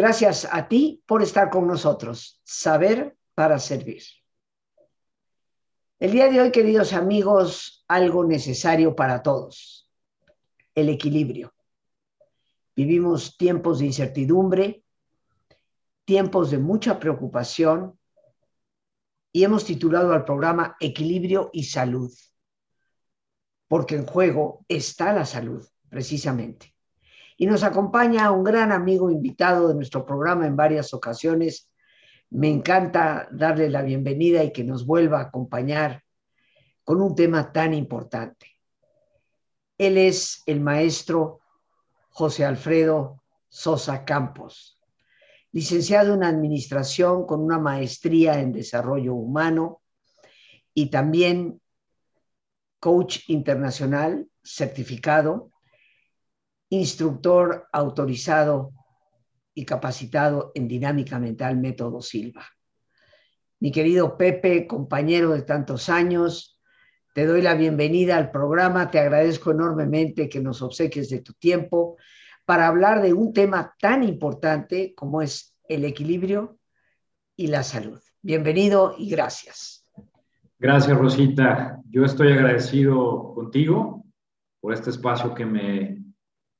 Gracias a ti por estar con nosotros. Saber para servir. El día de hoy, queridos amigos, algo necesario para todos, el equilibrio. Vivimos tiempos de incertidumbre, tiempos de mucha preocupación y hemos titulado al programa Equilibrio y Salud, porque en juego está la salud, precisamente. Y nos acompaña un gran amigo invitado de nuestro programa en varias ocasiones. Me encanta darle la bienvenida y que nos vuelva a acompañar con un tema tan importante. Él es el maestro José Alfredo Sosa Campos, licenciado en Administración con una maestría en Desarrollo Humano y también coach internacional certificado instructor autorizado y capacitado en dinámica mental método Silva. Mi querido Pepe, compañero de tantos años, te doy la bienvenida al programa, te agradezco enormemente que nos obsequies de tu tiempo para hablar de un tema tan importante como es el equilibrio y la salud. Bienvenido y gracias. Gracias, Rosita. Yo estoy agradecido contigo por este espacio que me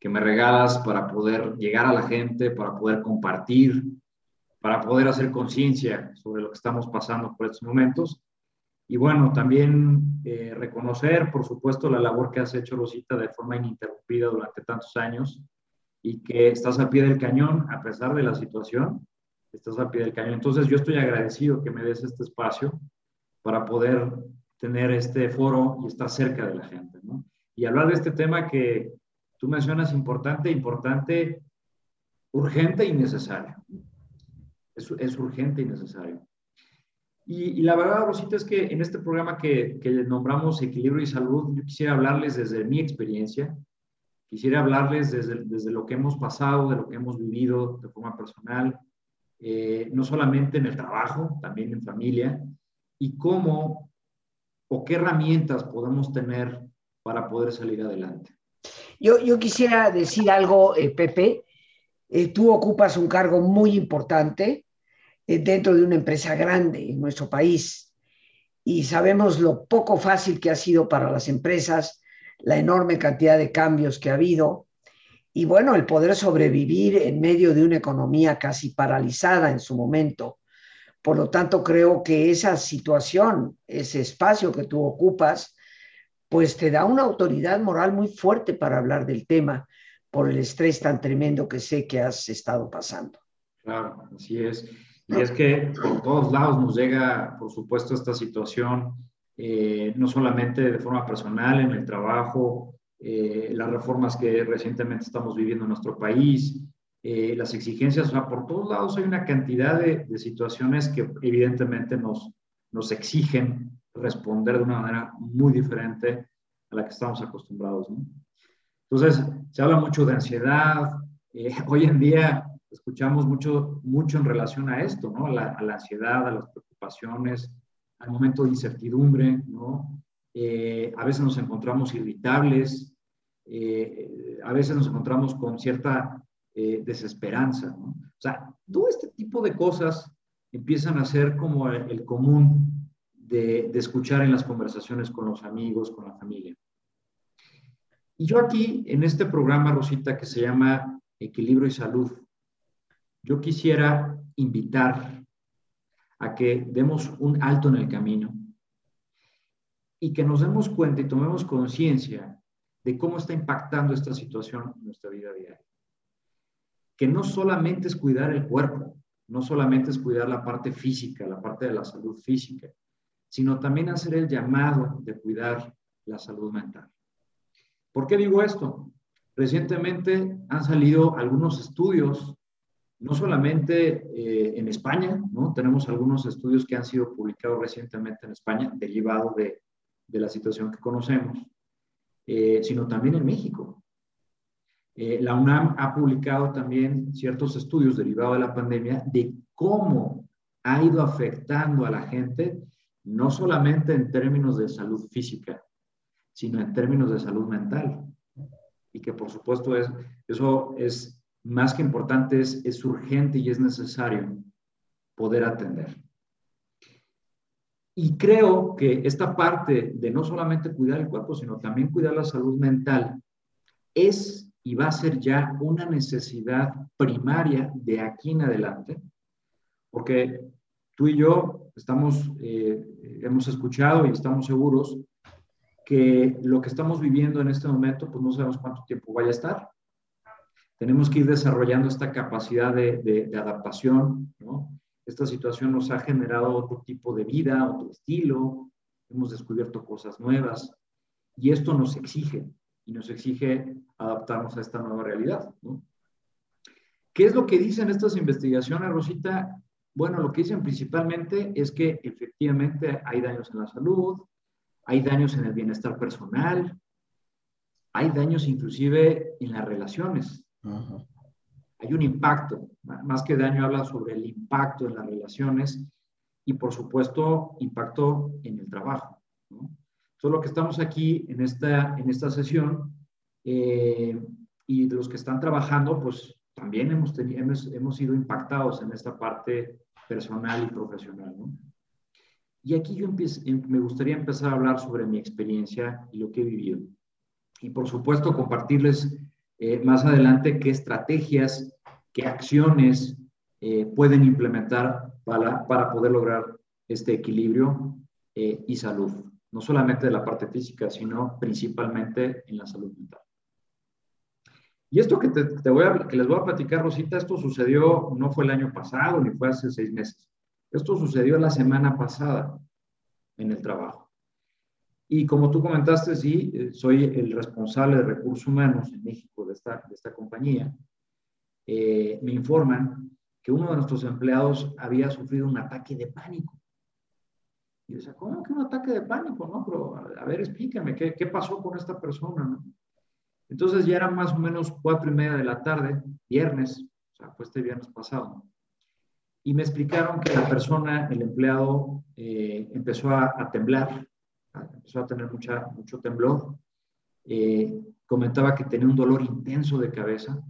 que me regalas para poder llegar a la gente, para poder compartir, para poder hacer conciencia sobre lo que estamos pasando por estos momentos. Y bueno, también eh, reconocer, por supuesto, la labor que has hecho, Rosita, de forma ininterrumpida durante tantos años y que estás al pie del cañón, a pesar de la situación, estás al pie del cañón. Entonces, yo estoy agradecido que me des este espacio para poder tener este foro y estar cerca de la gente, ¿no? Y hablar de este tema que Tú mencionas importante, importante, urgente y necesario. Es, es urgente y necesario. Y, la verdad, Rosita, es que en este programa que, que nombramos Equilibrio y Salud, yo quisiera hablarles desde mi experiencia, quisiera hablarles desde, desde lo que hemos pasado, de lo que hemos vivido de forma personal, eh, no solamente en el trabajo, también en familia, y cómo o qué herramientas podemos tener para poder salir adelante. Yo, quisiera decir algo, eh, Pepe. Eh, tú ocupas un cargo muy importante eh, dentro de una empresa grande en nuestro país y sabemos lo poco fácil que ha sido para las empresas, la enorme cantidad de cambios que ha habido y bueno, el poder sobrevivir en medio de una economía casi paralizada en su momento. Por lo tanto, creo que esa situación, ese espacio que tú ocupas, pues te da una autoridad moral muy fuerte para hablar del tema por el estrés tan tremendo que sé que has estado pasando. Claro, así es. Y es que por todos lados nos llega, por supuesto, esta situación, eh, no solamente de forma personal, en el trabajo, eh, las reformas que recientemente estamos viviendo en nuestro país, eh, las exigencias, o sea, por todos lados hay una cantidad de, de situaciones que evidentemente nos, nos exigen responder de una manera muy diferente a la que estamos acostumbrados. Entonces, se habla mucho de ansiedad. Eh, hoy en día escuchamos mucho, mucho en relación a esto, ¿no? A la, ansiedad, a las preocupaciones, al momento de incertidumbre, ¿no? Eh, a veces nos encontramos irritables, eh, a veces nos encontramos con cierta desesperanza, ¿no? O sea, todo este tipo de cosas empiezan a ser como el común de, escuchar en las conversaciones con los amigos, con la familia. Y yo aquí, en este programa, Rosita, que se llama Equilibrio y Salud, yo quisiera invitar a que demos un alto en el camino y que nos demos cuenta y tomemos conciencia de cómo está impactando esta situación en nuestra vida diaria. Que no solamente es cuidar el cuerpo, no solamente es cuidar la parte física, la parte de la salud física, sino también hacer el llamado de cuidar la salud mental. ¿Por qué digo esto? Recientemente han salido algunos estudios, no solamente eh, en España, ¿no? Tenemos algunos estudios que han sido publicados recientemente en España, derivados de, la situación que conocemos, eh, sino también en México. Eh, la UNAM ha publicado también ciertos estudios derivados de la pandemia de cómo ha ido afectando a la gente no solamente en términos de salud física, sino en términos de salud mental. Y que por supuesto es, eso es más que importante es, es urgente y es necesario poder atender. Y creo que esta parte de no solamente cuidar el cuerpo, sino también cuidar la salud mental, es y va a ser ya una necesidad primaria de aquí en adelante, porque tú y yo estamos, eh, hemos escuchado y estamos seguros que lo que estamos viviendo en este momento, pues no sabemos cuánto tiempo vaya a estar. Tenemos que ir desarrollando esta capacidad de, de adaptación, ¿no? Esta situación nos ha generado otro tipo de vida, otro estilo, hemos descubierto cosas nuevas y esto nos exige y nos exige adaptarnos a esta nueva realidad. ¿Qué es lo que dicen estas investigaciones, Rosita? Bueno, lo que dicen principalmente es que efectivamente hay daños en la salud, hay daños en el bienestar personal, hay daños inclusive en las relaciones. Hay un impacto, más que daño habla sobre el impacto en las relaciones y por supuesto impacto en el trabajo. ¿no? Solo que estamos aquí en esta, en esta sesión eh, y los que están trabajando, pues también hemos, tenido, hemos, hemos sido impactados en esta parte personal y profesional. ¿no? Y aquí yo em, me gustaría empezar a hablar sobre mi experiencia y lo que he vivido. Y por supuesto compartirles eh, más adelante qué estrategias, qué acciones eh, pueden implementar para, para, poder lograr este equilibrio eh, y salud, no solamente de la parte física, sino principalmente en la salud mental. Y esto que, te, voy a, que les voy a platicar, Rosita, esto sucedió, no fue el año pasado, ni fue hace seis meses. Esto sucedió la semana pasada en el trabajo. Y como tú comentaste, sí, eh, soy el responsable de recursos humanos en México de esta, de esta compañía. Eh, me informan que uno de nuestros empleados había sufrido un ataque de pánico. Y yo decía, ¿cómo que un ataque de pánico? No, pero a, ver, explícame, ¿qué, ¿qué, pasó con esta persona? Entonces ya eran más o menos cuatro y media de la tarde, viernes, o sea, fue este viernes pasado. Y me explicaron que la persona, el empleado, eh, empezó a, temblar, empezó a tener mucho temblor. Eh, comentaba que tenía un dolor intenso de cabeza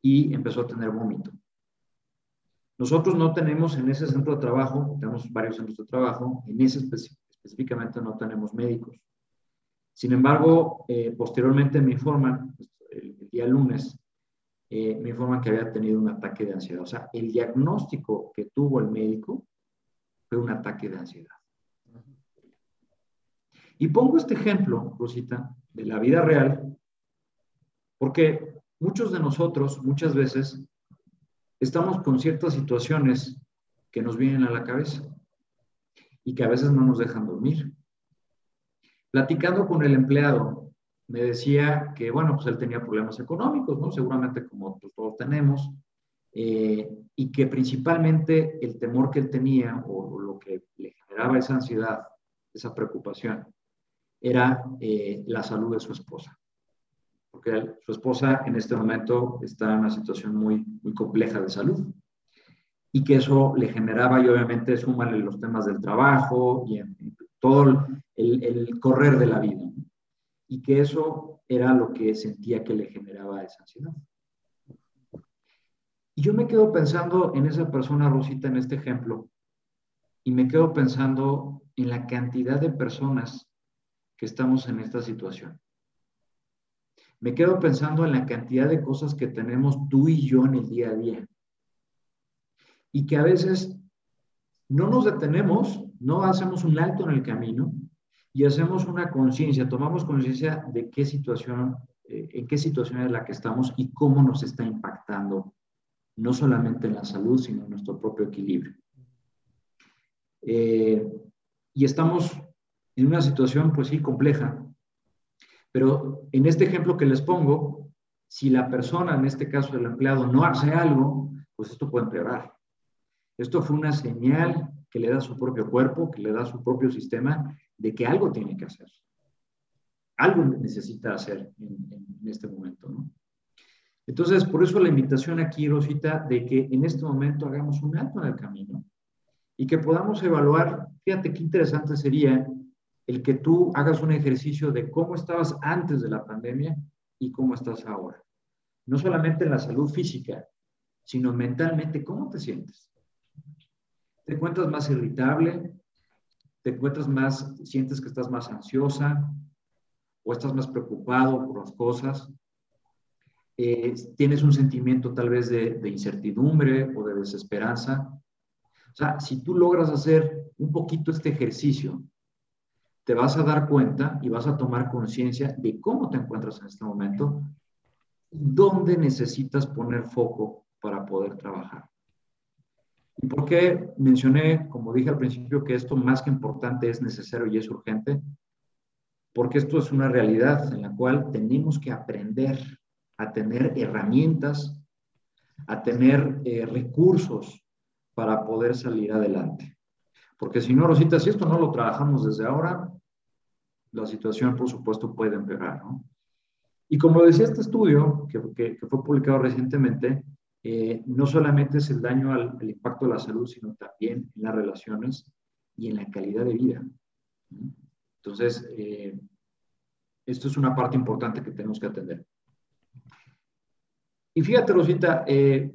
y empezó a tener vómito. Nosotros no tenemos en ese centro de trabajo, tenemos varios centros de trabajo, en ese específicamente no tenemos médicos. Sin embargo, eh, posteriormente me informan, el, día lunes, eh, me informan que había tenido un ataque de ansiedad. O sea, el diagnóstico que tuvo el médico fue un ataque de ansiedad. Y pongo este ejemplo, Rosita, de la vida real, porque muchos de nosotros muchas veces estamos con ciertas situaciones que nos vienen a la cabeza y que a veces no nos dejan dormir. Platicando con el empleado, me decía que, bueno, pues él tenía problemas económicos, ¿no? Seguramente como todos tenemos, eh, y que principalmente el temor que él tenía o lo que le generaba esa ansiedad, esa preocupación, era eh, la salud de su esposa. Porque su esposa en este momento está en una situación muy, muy compleja de salud y que eso le generaba y obviamente súmale los temas del trabajo y, todo el, correr de la vida. Y que eso era lo que sentía que le generaba esa ansiedad. Y yo me quedo pensando en esa persona, Rosita, en este ejemplo, y me quedo pensando en la cantidad de personas que estamos en esta situación. Me quedo pensando en la cantidad de cosas que tenemos tú y yo en el día a día. Y que a veces no nos detenemos, no hacemos un alto en el camino y hacemos una conciencia, tomamos conciencia de qué situación, eh, en qué situación es la que estamos y cómo nos está impactando, no solamente en la salud, sino en nuestro propio equilibrio. Eh, y estamos en una situación, pues sí, compleja. Pero en este ejemplo que les pongo, si la persona, en este caso el empleado, no hace algo, pues esto puede empeorar. Esto fue una señal que le da su propio cuerpo, que le da su propio sistema, de que algo tiene que hacer. Algo necesita hacer en, en este momento, ¿no? Entonces, por eso la invitación aquí, Rosita, de que en este momento hagamos un alto en el camino y que podamos evaluar, fíjate qué interesante sería el que tú hagas un ejercicio de cómo estabas antes de la pandemia y cómo estás ahora. no solamente en la salud física, sino mentalmente, ¿cómo te sientes? ¿Te encuentras más irritable? ¿Te encuentras más, sientes que estás más ansiosa? ¿O estás más preocupado por las cosas? Eh, ¿Tienes un sentimiento tal vez de, de incertidumbre o de desesperanza? O sea, si tú logras hacer un poquito este ejercicio, te vas a dar cuenta y vas a tomar conciencia de cómo te encuentras en este momento, dónde necesitas poner foco para poder trabajar. ¿Y por qué mencioné, como dije al principio, que esto más que importante es necesario y es urgente? Porque esto es una realidad en la cual tenemos que aprender a tener herramientas, a tener eh, recursos para poder salir adelante. Porque si no, Rosita, si esto no lo trabajamos desde ahora, la situación, por supuesto, puede empeorar, ¿no? Y como decía este estudio, que, que, fue publicado recientemente, eh, no solamente es el daño al, impacto de la salud, sino también en las relaciones y en la calidad de vida. Entonces, eh, esto es una parte importante que tenemos que atender. Y fíjate, Rosita, eh,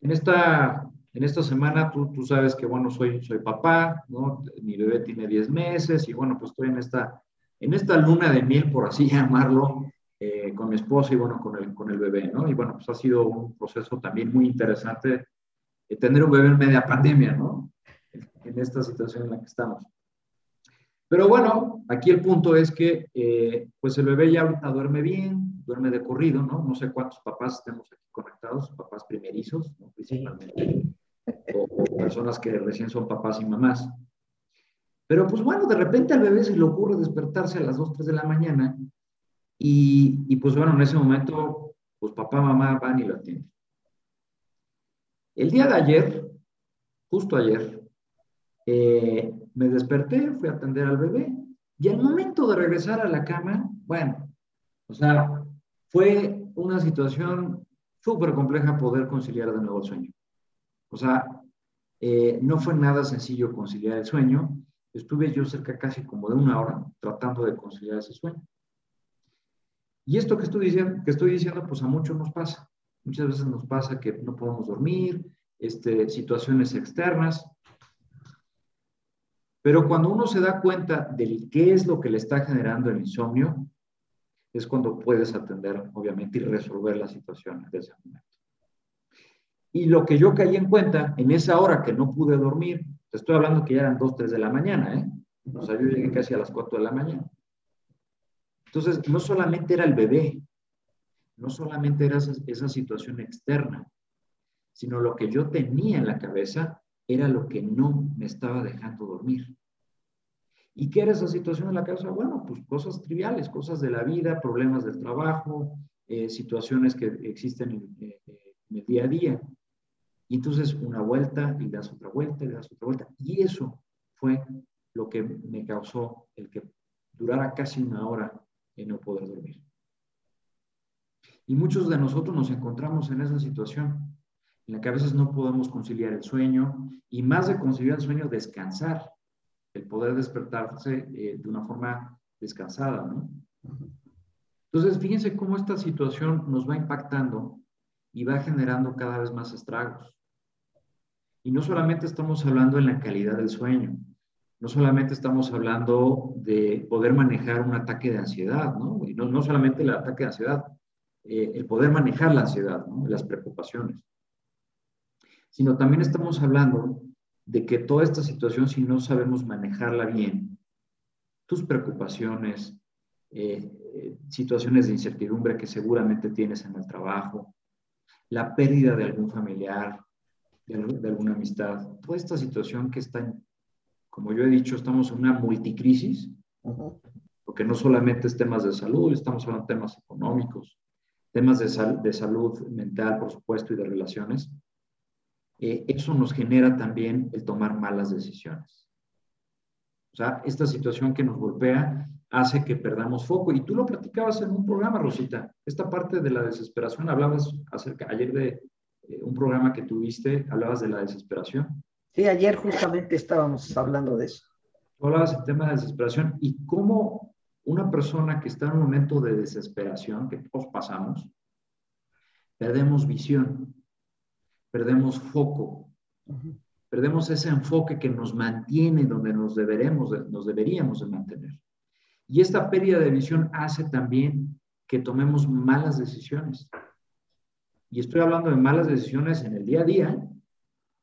en esta en esta semana tú, tú sabes que, bueno, soy, soy papá, ¿no? Mi bebé tiene 10 meses y, bueno, pues estoy en esta, en esta luna de miel, por así llamarlo, eh, con mi esposa y, bueno, con el, con el bebé, ¿no? Y, bueno, pues ha sido un proceso también muy interesante eh, tener un bebé en media pandemia, ¿no? En esta situación en la que estamos. Pero bueno, aquí el punto es que, eh, pues el bebé ya ahorita duerme bien, duerme de corrido, ¿no? No sé cuántos papás estemos aquí conectados, papás primerizos, ¿no? principalmente o, personas que recién son papás y mamás. Pero pues bueno, de repente al bebé se le ocurre despertarse a las 2, 3 de la mañana y, pues bueno, en ese momento, pues papá, mamá van y lo atienden. El día de ayer, justo ayer, eh, me desperté, fui a atender al bebé y al momento de regresar a la cama, bueno, o sea, fue una situación súper compleja poder conciliar de nuevo el sueño. O sea, eh, no fue nada sencillo conciliar el sueño. Estuve yo cerca casi como de una hora tratando de conciliar ese sueño. Y esto que estoy diciendo, que estoy diciendo pues a muchos nos pasa. Muchas veces nos pasa que no podemos dormir, este, situaciones externas. Pero cuando uno se da cuenta de qué es lo que le está generando el insomnio, es cuando puedes atender, obviamente, y resolver la situación de ese momento. Y lo que yo caí en cuenta en esa hora que no pude dormir, te estoy hablando que ya eran 2, 3 de la mañana, ¿eh? O sea, yo llegué casi a las 4 de la mañana. Entonces, no solamente era el bebé, no solamente era esa, situación externa, sino lo que yo tenía en la cabeza era lo que no me estaba dejando dormir. ¿Y qué era esa situación en la cabeza? Bueno, pues cosas triviales, cosas de la vida, problemas del trabajo, eh, situaciones que existen en, eh, el día a día. Y entonces una vuelta y das otra vuelta y das otra vuelta. Y eso fue lo que me causó el que durara casi una hora en no poder dormir. Y muchos de nosotros nos encontramos en esa situación, en la que a veces no podemos conciliar el sueño y más de conciliar el sueño, descansar, el poder despertarse eh, de una forma descansada, ¿no? Entonces, fíjense cómo esta situación nos va impactando y va generando cada vez más estragos. Y no solamente estamos hablando en la calidad del sueño, no solamente estamos hablando de poder manejar un ataque de ansiedad, ¿no? Y no, no solamente el ataque de ansiedad, eh, el poder manejar la ansiedad, ¿no? Las preocupaciones. Sino también estamos hablando de que toda esta situación, si no sabemos manejarla bien, tus preocupaciones, eh, eh, situaciones de incertidumbre que seguramente tienes en el trabajo, la pérdida de algún familiar, de, alguna amistad, toda esta situación que está, como yo he dicho, estamos en una multicrisis, porque no solamente es temas de salud, estamos hablando de temas económicos, temas de, de salud mental, por supuesto, y de relaciones. Eh, eso nos genera también el tomar malas decisiones. O sea, esta situación que nos golpea hace que perdamos foco. Y tú lo platicabas en un programa, Rosita. Esta parte de la desesperación, hablabas acerca ayer de eh, un programa que tuviste, hablabas de la desesperación. Sí, ayer justamente estábamos hablando de eso. Tú hablabas del tema de desesperación y cómo una persona que está en un momento de desesperación, que todos pasamos, perdemos visión, perdemos foco, perdemos ese enfoque que nos mantiene donde nos, deberemos, nos deberíamos de mantener. Y esta pérdida de visión hace también que tomemos malas decisiones. Y estoy hablando de malas decisiones en el día a día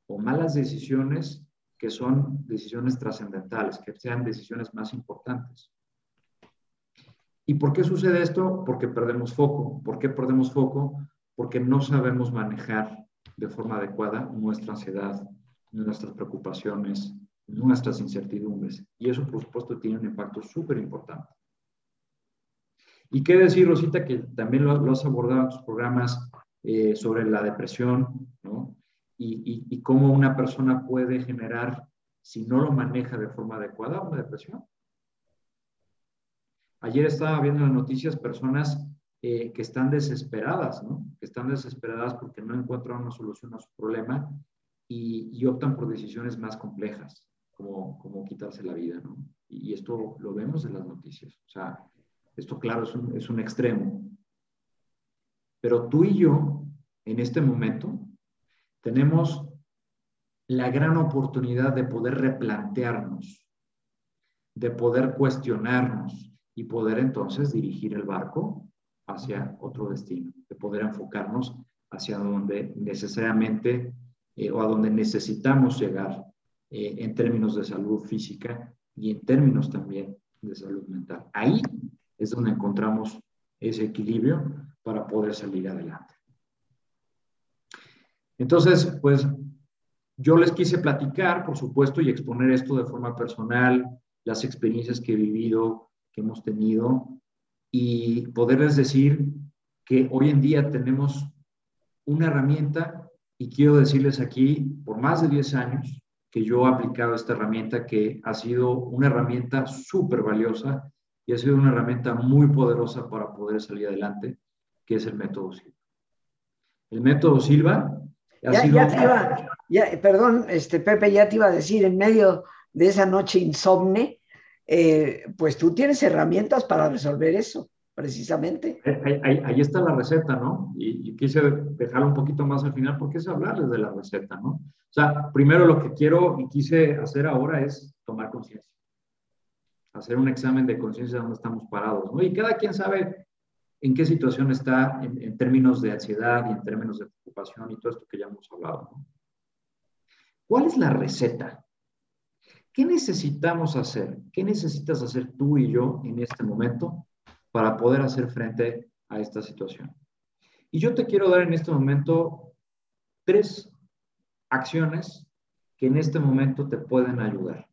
o malas decisiones que son decisiones trascendentales, que sean decisiones más importantes. ¿Y por qué sucede esto? Porque perdemos foco. ¿Por qué perdemos foco? Porque no sabemos manejar de forma adecuada nuestra ansiedad, nuestras preocupaciones, nuestras incertidumbres. Y eso, por supuesto, tiene un impacto súper importante. ¿Y qué decir, Rosita, que también lo, has abordado en tus programas eh, sobre la depresión, ¿no? Y, cómo una persona puede generar, si no lo maneja de forma adecuada, una depresión. Ayer estaba viendo en las noticias personas eh, que están desesperadas, ¿no? Que están desesperadas porque no encuentran una solución a su problema y, y optan por decisiones más complejas como, como quitarse la vida, ¿no? Y, esto lo vemos en las noticias. O sea, esto claro es un, es un extremo. Pero tú y yo, en este momento, tenemos la gran oportunidad de poder replantearnos, de poder cuestionarnos y poder entonces dirigir el barco hacia otro destino, de poder enfocarnos hacia donde necesariamente eh, o a donde necesitamos llegar eh, en términos de salud física y en términos también de salud mental. Ahí es donde encontramos ese equilibrio para poder salir adelante. Entonces, pues yo les quise platicar, por supuesto, y exponer esto de forma personal, las experiencias que he vivido, que hemos tenido, y poderles decir que hoy en día tenemos una herramienta, y quiero decirles aquí, por más de 10 años, que yo he aplicado esta herramienta que ha sido una herramienta súper valiosa y ha sido una herramienta muy poderosa para poder salir adelante, que es el método Silva. El método Silva ya, sido... te iba, ya, perdón, este, Pepe, ya te iba a decir, en medio de esa noche insomne, eh, pues tú tienes herramientas para resolver eso, precisamente. Ahí, está la receta, ¿no? Y, y, quise dejarlo un poquito más al final porque es hablarles de la receta, ¿no? O sea, primero lo que quiero y quise hacer ahora es tomar conciencia. Hacer un examen de conciencia de dónde estamos parados, ¿no? Y cada quien sabe en qué situación está en, términos de ansiedad y en términos de preocupación y todo esto que ya hemos hablado. ¿Cuál es la receta? ¿Qué necesitamos hacer? ¿Qué necesitas hacer tú y yo en este momento para poder hacer frente a esta situación? Y yo te quiero dar en este momento tres acciones que en este momento te pueden ayudar.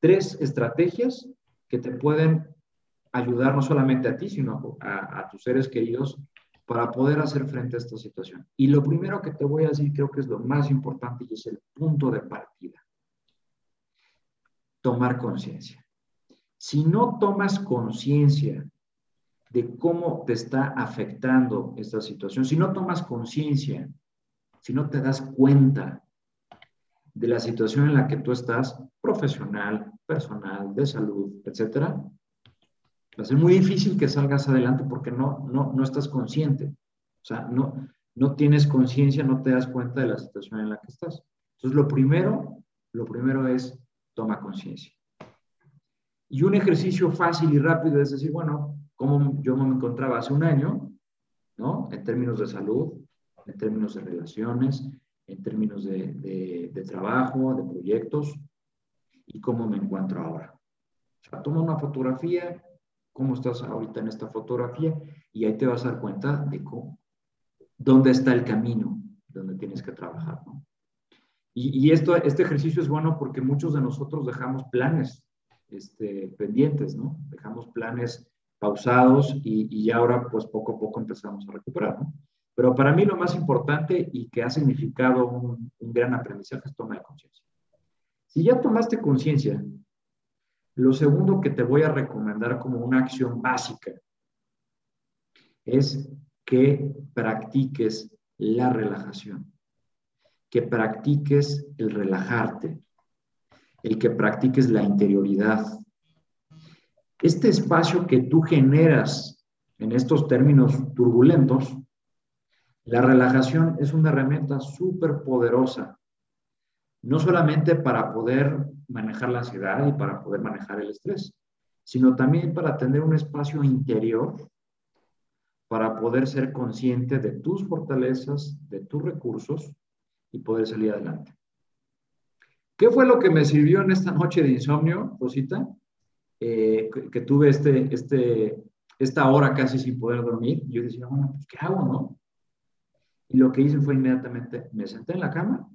Tres estrategias que te pueden ayudar no solamente a ti, sino a, tus seres queridos para poder hacer frente a esta situación. Y lo primero que te voy a decir creo que es lo más importante y es el punto de partida. Tomar conciencia. Si no tomas conciencia de cómo te está afectando esta situación, si no tomas conciencia si no te das cuenta de la situación en la que tú estás, profesional, personal, de salud, etcétera, va a ser muy difícil que salgas adelante porque no, no, no estás consciente. O sea, no, no tienes conciencia, no te das cuenta de la situación en la que estás. Entonces, lo primero, lo primero es toma conciencia. Y un ejercicio fácil y rápido es decir, bueno, como yo me encontraba hace un año, ¿no? En términos de salud, en términos de relaciones, en términos de, de, trabajo, de proyectos y cómo me encuentro ahora. O sea, toma una fotografía, cómo estás ahorita en esta fotografía y ahí te vas a dar cuenta de cómo, dónde está el camino donde tienes que trabajar. ¿no? Y, y, esto, este ejercicio es bueno porque muchos de nosotros dejamos planes este, pendientes, ¿no? Dejamos planes pausados y, y ahora pues poco a poco empezamos a recuperar, ¿no? Pero para mí lo más importante y que ha significado un, gran aprendizaje es tomar conciencia. Si ya tomaste conciencia, lo segundo que te voy a recomendar como una acción básica es que practiques la relajación, que practiques el relajarte, el que practiques la interioridad. Este espacio que tú generas en estos términos turbulentos La relajación es una herramienta súper poderosa, no solamente para poder manejar la ansiedad y para poder manejar el estrés, sino también para tener un espacio interior para poder ser consciente de tus fortalezas, de tus recursos y poder salir adelante. ¿Qué fue lo que me sirvió en esta noche de insomnio, Rosita? Eh, que, tuve este, este, esta hora casi sin poder dormir. Yo decía, bueno, pues, ¿qué hago, no? Y lo que hice fue inmediatamente, me senté en la cama,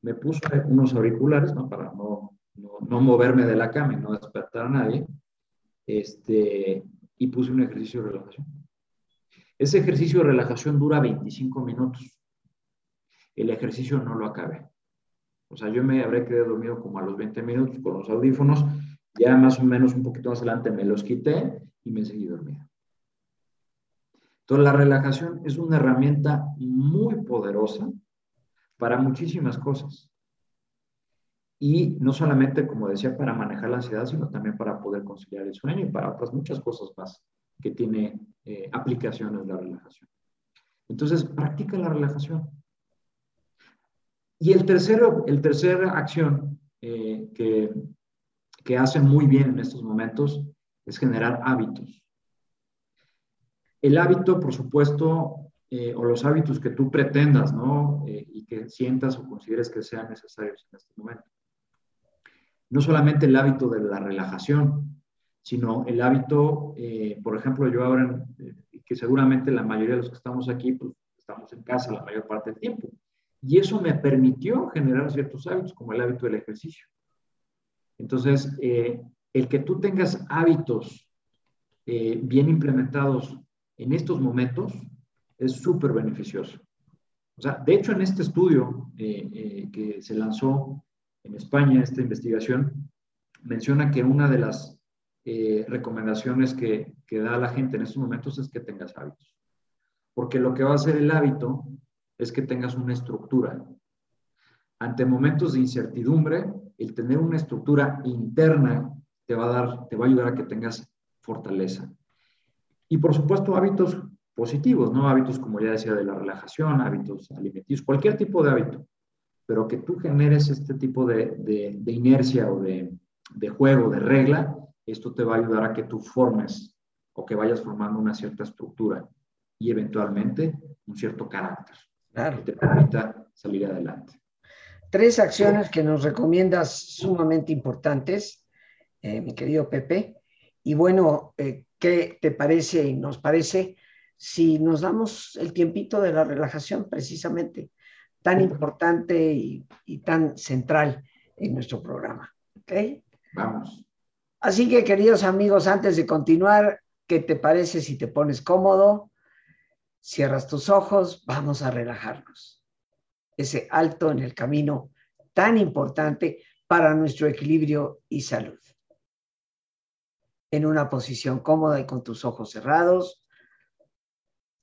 me puse unos auriculares. Para no, no, moverme de la cama y no despertar a nadie, este, y puse un ejercicio de relajación. Ese ejercicio de relajación dura 25 minutos. El ejercicio no lo acabe. O sea, yo me habré quedado dormido como a los 20 minutos con los audífonos, ya más o menos un poquito más adelante me los quité y me seguí dormido. Entonces, la relajación es una herramienta muy poderosa para muchísimas cosas. Y no solamente, como decía, para manejar la ansiedad, sino también para poder conciliar el sueño y para otras muchas cosas más que tiene eh, aplicaciones la relajación. Entonces, practica la relajación. Y el tercero, el tercera acción eh, que, que hace muy bien en estos momentos es generar hábitos. El hábito, por supuesto, eh, o los hábitos que tú pretendas, ¿no? y que sientas o consideres que sean necesarios en este momento. No solamente el hábito de la relajación, sino el hábito, eh, por ejemplo, yo ahora, eh, que seguramente la mayoría de los que estamos aquí, pues estamos en casa la mayor parte del tiempo. Y eso me permitió generar ciertos hábitos, como el hábito del ejercicio. Entonces, eh, el que tú tengas hábitos bien implementados en estos momentos es súper beneficioso. O sea, de hecho, en este estudio que se lanzó en España, esta investigación, menciona que una de las eh, recomendaciones que, que da la gente en estos momentos es que tengas hábitos. Porque lo que va a hacer el hábito es que tengas una estructura. Ante momentos de incertidumbre, el tener una estructura interna te va a dar, te va a ayudar a que tengas fortaleza. Y por supuesto, hábitos positivos, ¿no? Hábitos, como ya decía, de la relajación, hábitos alimenticios, cualquier tipo de hábito, pero que tú generes este tipo de, de, inercia o de, de, juego, de regla, esto te va a ayudar a que tú formes o que vayas formando una cierta estructura y eventualmente un cierto carácter que te permita salir adelante. Tres acciones que nos recomiendas sumamente importantes, eh, mi querido Pepe. Y bueno, eh, ¿qué te parece y nos parece si nos damos el tiempito de la relajación precisamente tan importante y, y tan central en nuestro programa? ¿Ok? Vamos. Así que, queridos amigos, antes de continuar, ¿qué te parece si te pones cómodo? Cierras tus ojos, vamos a relajarnos. Ese alto en el camino tan importante para nuestro equilibrio y salud. En una posición cómoda y con tus ojos cerrados,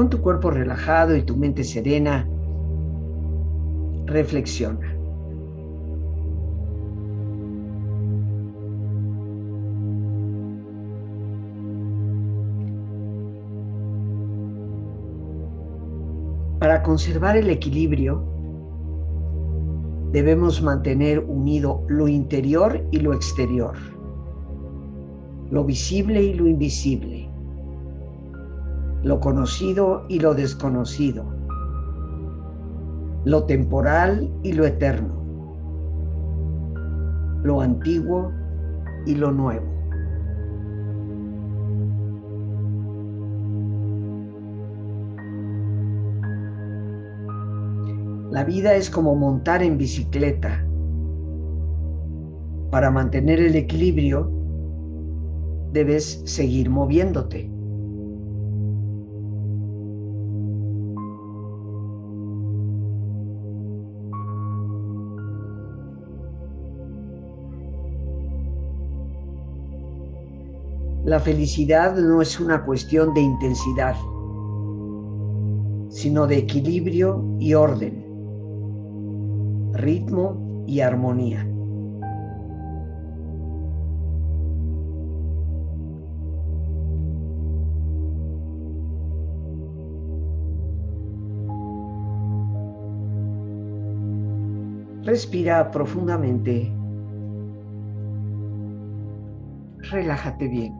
Con tu cuerpo relajado y tu mente serena, reflexiona. Para conservar el equilibrio, debemos mantener unido lo interior y lo exterior, lo visible y lo invisible lo conocido y lo desconocido, lo temporal y lo eterno, lo antiguo y lo nuevo. La vida es como montar en bicicleta. Para mantener el equilibrio, debes seguir moviéndote. La felicidad no es una cuestión de intensidad, sino de equilibrio y orden, ritmo y armonía. Respira profundamente. Relájate bien.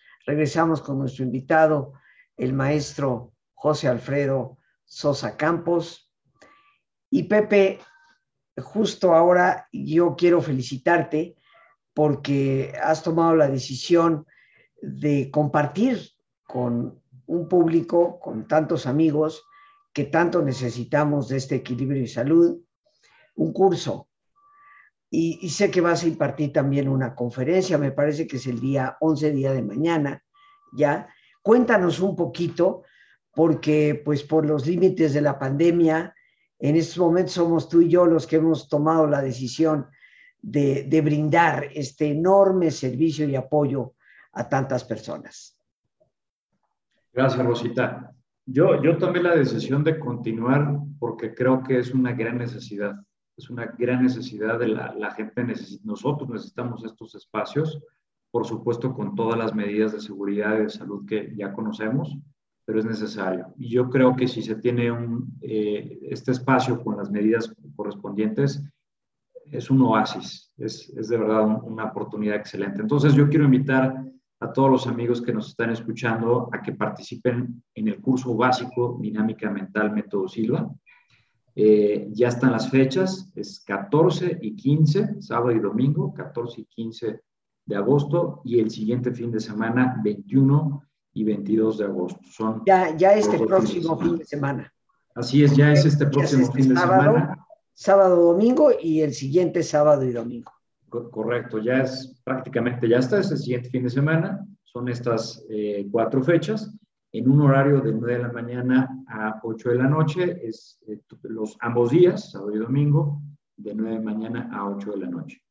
Regresamos con nuestro invitado, el maestro José Alfredo Sosa Campos. Y Pepe, justo ahora yo quiero felicitarte porque has tomado la decisión de compartir con un público, con tantos amigos que tanto necesitamos de este equilibrio y salud, un curso y, sé que vas a impartir también una conferencia, me parece que es el día 11, día de mañana, ¿ya? Cuéntanos un poquito, porque pues por los límites de la pandemia, en estos momentos somos tú y yo los que hemos tomado la decisión de, de brindar este enorme servicio y apoyo a tantas personas. Gracias, Rosita. Yo, yo tomé la decisión de continuar porque creo que es una gran necesidad es una gran necesidad de la, gente, nosotros necesitamos estos espacios, por supuesto con todas las medidas de seguridad y de salud que ya conocemos, pero es necesario. Y yo creo que si se tiene un, eh, este espacio con las medidas correspondientes, es un oasis, es, es de verdad una oportunidad excelente. Entonces yo quiero invitar a todos los amigos que nos están escuchando a que participen en el curso básico Dinámica Mental Método Silva. Eh, ya están las fechas, es 14 y 15, sábado y domingo, 14 y 15 de agosto, y el siguiente fin de semana, 21 y 22 de agosto. Son ya, ya este próximo fin de semana. Así es, ya es este próximo fin de semana. Sábado, domingo y el siguiente sábado y domingo. Correcto, ya es prácticamente, ya está, es el siguiente fin de semana, son estas eh, cuatro fechas en un horario de 9 de la mañana a 8 de la noche, es eh, los ambos días, sábado y domingo, de 9 de la mañana a 8 de la noche.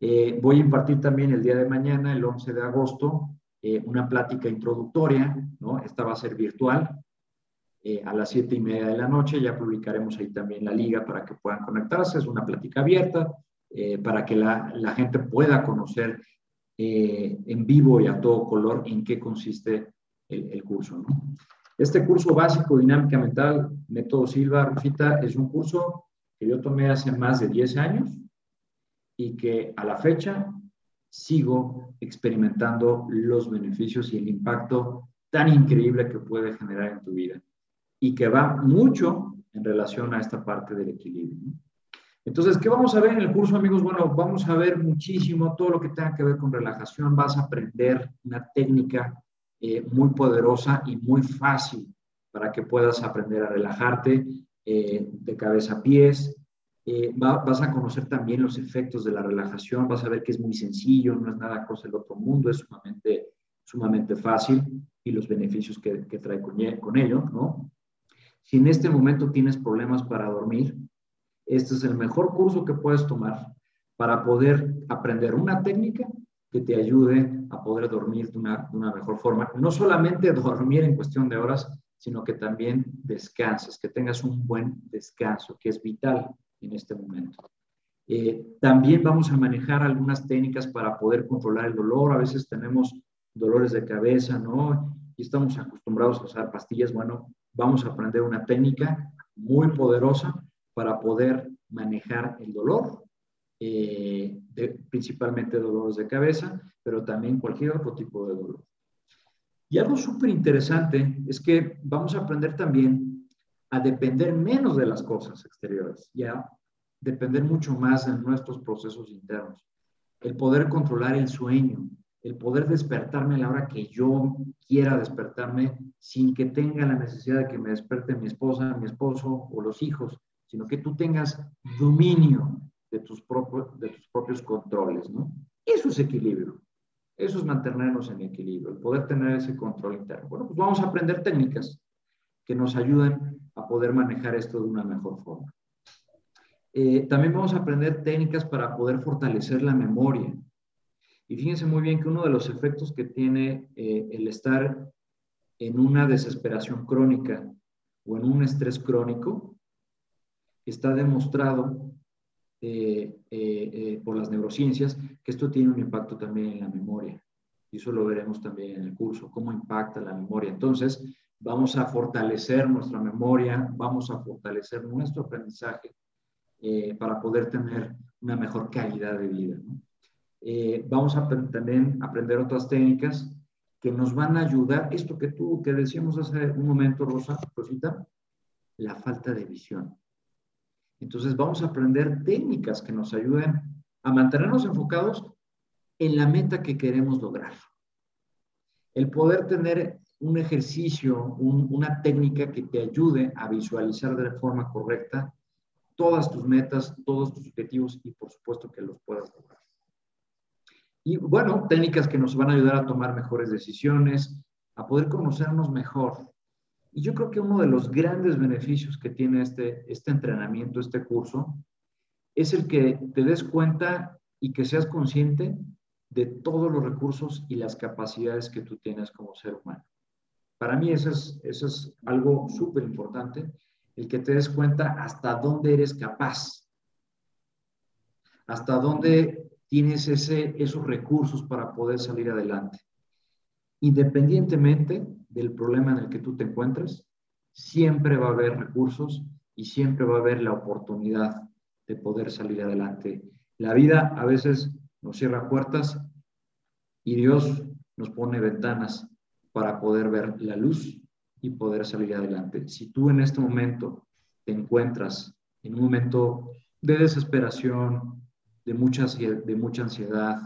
Eh, voy a impartir también el día de mañana, el 11 de agosto, eh, una plática introductoria, ¿no? Esta va a ser virtual, a las 7 y media de la noche, ya publicaremos ahí también la liga para que puedan conectarse, es una plática abierta, para que la, la, gente pueda conocer en vivo y a todo color en qué consiste el, curso. ¿no? Este curso básico, Dinámica Mental, Método Silva, Rufita, es un curso que yo tomé hace más de 10 años y que a la fecha sigo experimentando los beneficios y el impacto tan increíble que puede generar en tu vida y que va mucho en relación a esta parte del equilibrio. Entonces, ¿qué vamos a ver en el curso, amigos? Bueno, vamos a ver muchísimo todo lo que tenga que ver con relajación. Vas a aprender una técnica eh, muy poderosa y muy fácil para que puedas aprender a relajarte eh, de cabeza a pies. Eh, vas a conocer también los efectos de la relajación, vas a ver que es muy sencillo, no es nada cosa del otro mundo, es sumamente, sumamente fácil y los beneficios que, que trae con, con ello, ¿no? Si en este momento tienes problemas para dormir, este es el mejor curso que puedes tomar para poder aprender una técnica que te ayude poder dormir de una, mejor forma. No solamente dormir en cuestión de horas, sino que también descanses, que tengas un buen descanso, que es vital en este momento. Eh, también vamos a manejar algunas técnicas para poder controlar el dolor. A veces tenemos dolores de cabeza, ¿no? Y estamos acostumbrados a usar pastillas. Bueno, vamos a aprender una técnica muy poderosa para poder manejar el dolor, eh, principalmente dolores de cabeza, pero también cualquier otro tipo de dolor. Y algo súper interesante es que vamos a aprender también a depender menos de las cosas exteriores, ya depender mucho más de nuestros procesos internos. El poder controlar el sueño, el poder despertarme a la hora que yo quiera despertarme sin que tenga la necesidad de que me despierte mi esposa, mi esposo o los hijos, sino que tú tengas dominio de tus, propios, de tus propios controles, ¿no? Eso es equilibrio. Eso es mantenernos en equilibrio, el poder tener ese control interno. Bueno, pues vamos a aprender técnicas que nos ayuden a poder manejar esto de una mejor forma. Eh, también vamos a aprender técnicas para poder fortalecer la memoria. Y fíjense muy bien que uno de los efectos que tiene eh, el estar en una desesperación crónica o en un estrés crónico está demostrado eh, eh, por las neurociencias que esto tiene un impacto también en la memoria. Y eso lo veremos también en el curso, cómo impacta la memoria. Entonces, vamos a fortalecer nuestra memoria, vamos a fortalecer nuestro aprendizaje para poder tener una mejor calidad de vida. ¿no? Eh, vamos a también aprender otras técnicas que nos van a ayudar, esto que tú, que decíamos hace un momento, Rosa, Rosita, la falta de visión. Entonces vamos a aprender técnicas que nos ayuden a mantenernos enfocados en la meta que queremos lograr. El poder tener un ejercicio, una técnica que te ayude a visualizar de forma correcta todas tus metas, todos tus objetivos y por supuesto que los puedas lograr. Y bueno, técnicas que nos van a ayudar a tomar mejores decisiones, a poder conocernos mejor. Y yo creo que uno de los grandes beneficios que tiene este, este entrenamiento, este curso, es el que te des cuenta y que seas consciente de todos los recursos y las capacidades que tú tienes como ser humano. Para mí eso es, eso es algo súper importante, el que te des cuenta hasta dónde eres capaz, hasta dónde tienes ese, esos recursos para poder salir adelante. Independientemente del problema en el que tú te encuentres, siempre va a haber recursos y siempre va a haber la oportunidad de poder salir adelante. La vida a veces nos cierra puertas y Dios nos pone ventanas para poder ver la luz y poder salir adelante. Si tú en este momento te encuentras en un momento de desesperación, de mucha, de mucha ansiedad,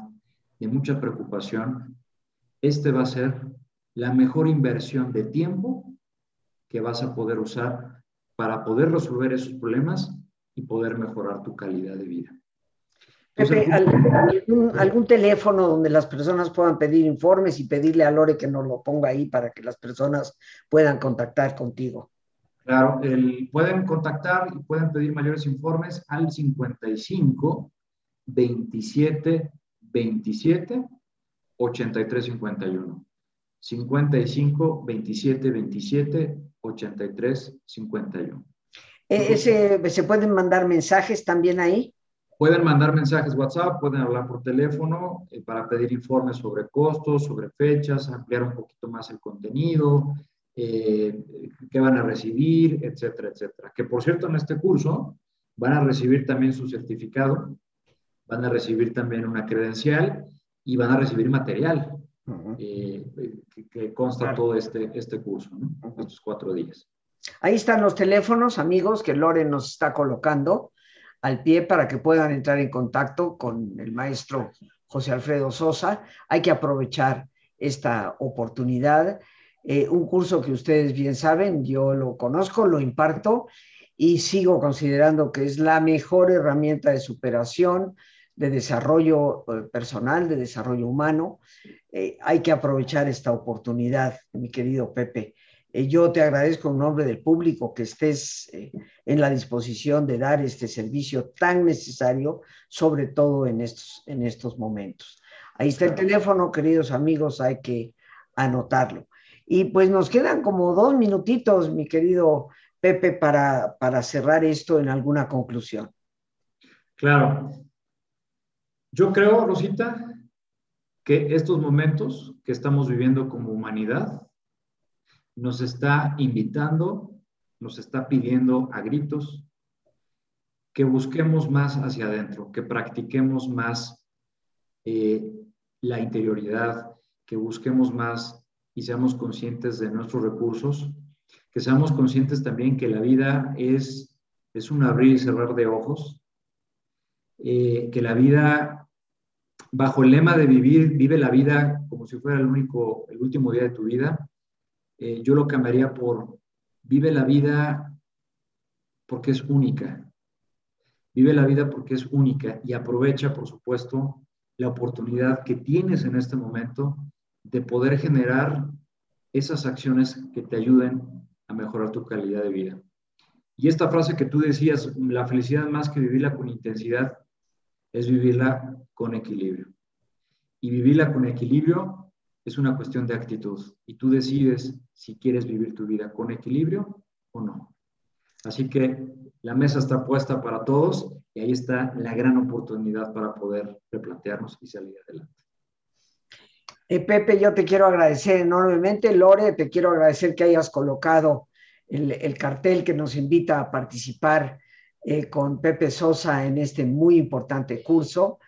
de mucha preocupación, este va a ser la mejor inversión de tiempo que vas a poder usar para poder resolver esos problemas y poder mejorar tu calidad de vida. Pepe, ¿algún, teléfono donde las personas puedan pedir informes y pedirle a Lore que nos lo ponga ahí para que las personas puedan contactar contigo? Claro, el, pueden contactar y pueden pedir mayores informes al 55 27 27 83 51. 55 27 27 83 51. Ese, ¿Se pueden mandar mensajes también ahí? Pueden mandar mensajes WhatsApp, pueden hablar por teléfono eh, para pedir informes sobre costos, sobre fechas, ampliar un poquito más el contenido, eh, qué van a recibir, etcétera, etcétera. Que por cierto, en este curso van a recibir también su certificado van a recibir también una credencial y van a recibir material eh, que, consta todo este, este curso, ¿no? estos cuatro días. Ahí están los teléfonos, amigos, que Loren nos está colocando al pie para que puedan entrar en contacto con el maestro José Alfredo Sosa. Hay que aprovechar esta oportunidad. Eh, un curso que ustedes bien saben, yo lo conozco, lo imparto y sigo considerando que es la mejor herramienta de superación, de desarrollo eh, personal, de desarrollo humano. Eh, hay que aprovechar esta oportunidad, mi querido Pepe. Eh, yo te agradezco en nombre del público que estés en la disposición de dar este servicio tan necesario, sobre todo en estos, en estos momentos. Ahí está el teléfono, queridos amigos, hay que anotarlo. Y pues nos quedan como dos minutitos, mi querido Pepe, para, para cerrar esto en alguna conclusión. Claro, yo creo, Rosita, que estos momentos que estamos viviendo como humanidad nos está invitando, nos está pidiendo a gritos que busquemos más hacia adentro, que practiquemos más eh, la interioridad, que busquemos más y seamos conscientes de nuestros recursos, que seamos conscientes también que la vida es, es un abrir y cerrar de ojos, eh, que la vida, bajo el lema de vivir, vive la vida como si fuera el único, el último día de tu vida, eh, yo lo cambiaría por vive la vida porque es única. Vive la vida porque es única y aprovecha, por supuesto, la oportunidad que tienes en este momento de poder generar esas acciones que te ayuden a mejorar tu calidad de vida. Y esta frase que tú decías, la felicidad más que vivirla con intensidad, es vivirla con equilibrio. Y vivirla con equilibrio es una cuestión de actitud. Y tú decides si quieres vivir tu vida con equilibrio o no. Así que la mesa está puesta para todos y ahí está la gran oportunidad para poder replantearnos y salir adelante. Eh, Pepe, yo te quiero agradecer enormemente. Lore, te quiero agradecer que hayas colocado el, cartel que nos invita a participar eh, con Pepe Sosa en este muy importante curso.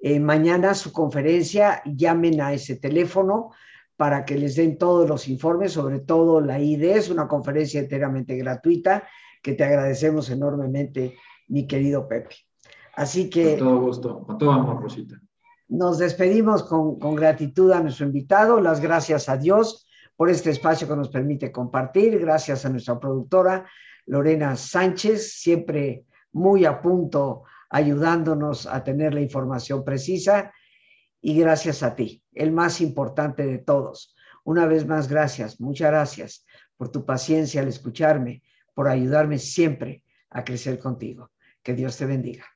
Eh, mañana su conferencia, llamen a ese teléfono para que les den todos los informes, sobre todo la ID, es una conferencia enteramente gratuita que te agradecemos enormemente, mi querido Pepe. Así que... Con todo gusto, con todo amor, Rosita. Nos despedimos con, con gratitud a nuestro invitado, las gracias a Dios por este espacio que nos permite compartir, gracias a nuestra productora Lorena Sánchez, siempre muy a punto ayudándonos a tener la información precisa y gracias a ti, el más importante de todos. Una vez más, gracias, muchas gracias por tu paciencia al escucharme, por ayudarme siempre a crecer contigo. Que Dios te bendiga.